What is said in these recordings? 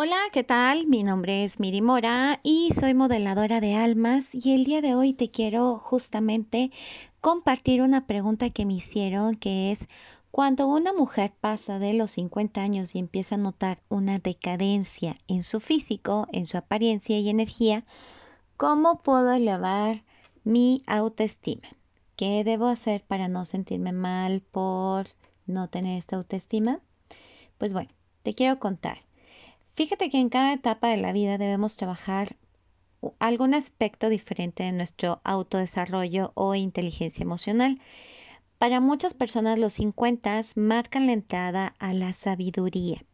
Hola, ¿qué tal? Mi nombre es Miri Mora y soy modeladora de almas y el día de hoy te quiero justamente compartir una pregunta que me hicieron que es cuando una mujer pasa de los 50 años y empieza a notar una decadencia en su físico, en su apariencia y energía, ¿cómo puedo elevar mi autoestima? ¿Qué debo hacer para no sentirme mal por no tener esta autoestima? Pues bueno, te quiero contar. Fíjate que en cada etapa de la vida debemos trabajar algún aspecto diferente de nuestro autodesarrollo o inteligencia emocional. Para muchas personas los 50 marcan la entrada a la sabiduría.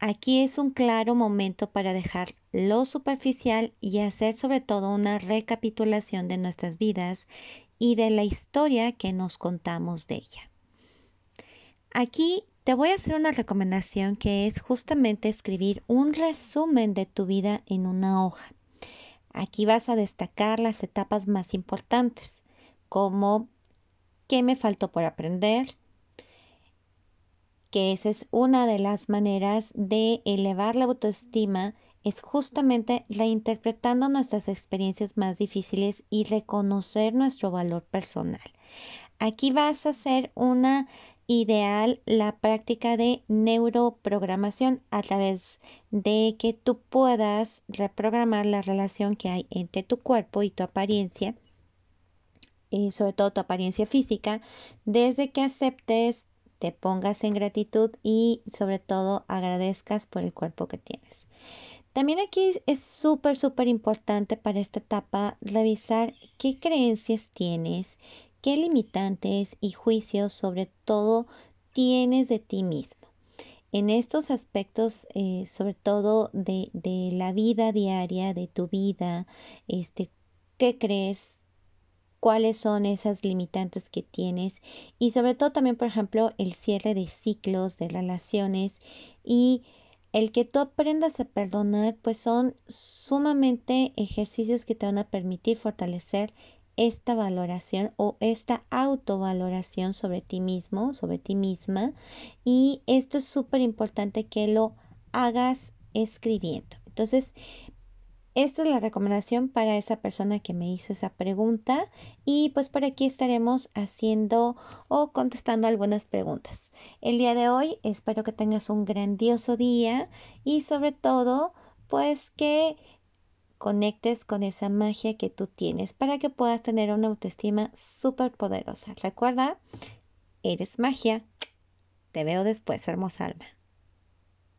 Aquí es un claro momento para dejar lo superficial y hacer sobre todo una recapitulación de nuestras vidas y de la historia que nos contamos de ella. Aquí te voy a hacer una recomendación que es justamente escribir un resumen de tu vida en una hoja. Aquí vas a destacar las etapas más importantes, como qué me faltó por aprender, que esa es una de las maneras de elevar la autoestima, es justamente reinterpretando nuestras experiencias más difíciles y reconocer nuestro valor personal. Aquí vas a hacer una ideal la práctica de neuroprogramación a través de que tú puedas reprogramar la relación que hay entre tu cuerpo y tu apariencia, y sobre todo tu apariencia física, desde que aceptes, te pongas en gratitud y sobre todo agradezcas por el cuerpo que tienes. También aquí es súper, súper importante para esta etapa revisar qué creencias tienes, qué limitantes y juicios sobre todo tienes de ti mismo. En estos aspectos, eh, sobre todo de, de, la vida diaria, de tu vida, este, ¿qué crees? ¿Cuáles son esas limitantes que tienes? Y sobre todo también, por ejemplo, el cierre de ciclos, de relaciones y el que tú aprendas a perdonar, pues son sumamente ejercicios que te van a permitir fortalecer esta valoración o esta autovaloración sobre ti mismo, sobre ti misma. Y esto es súper importante que lo hagas escribiendo. Entonces, esta es la recomendación para esa persona que me hizo esa pregunta y pues por aquí estaremos haciendo o contestando algunas preguntas. El día de hoy espero que tengas un grandioso día y sobre todo pues que conectes con esa magia que tú tienes para que puedas tener una autoestima súper poderosa. Recuerda, eres magia. Te veo después, hermosa alma.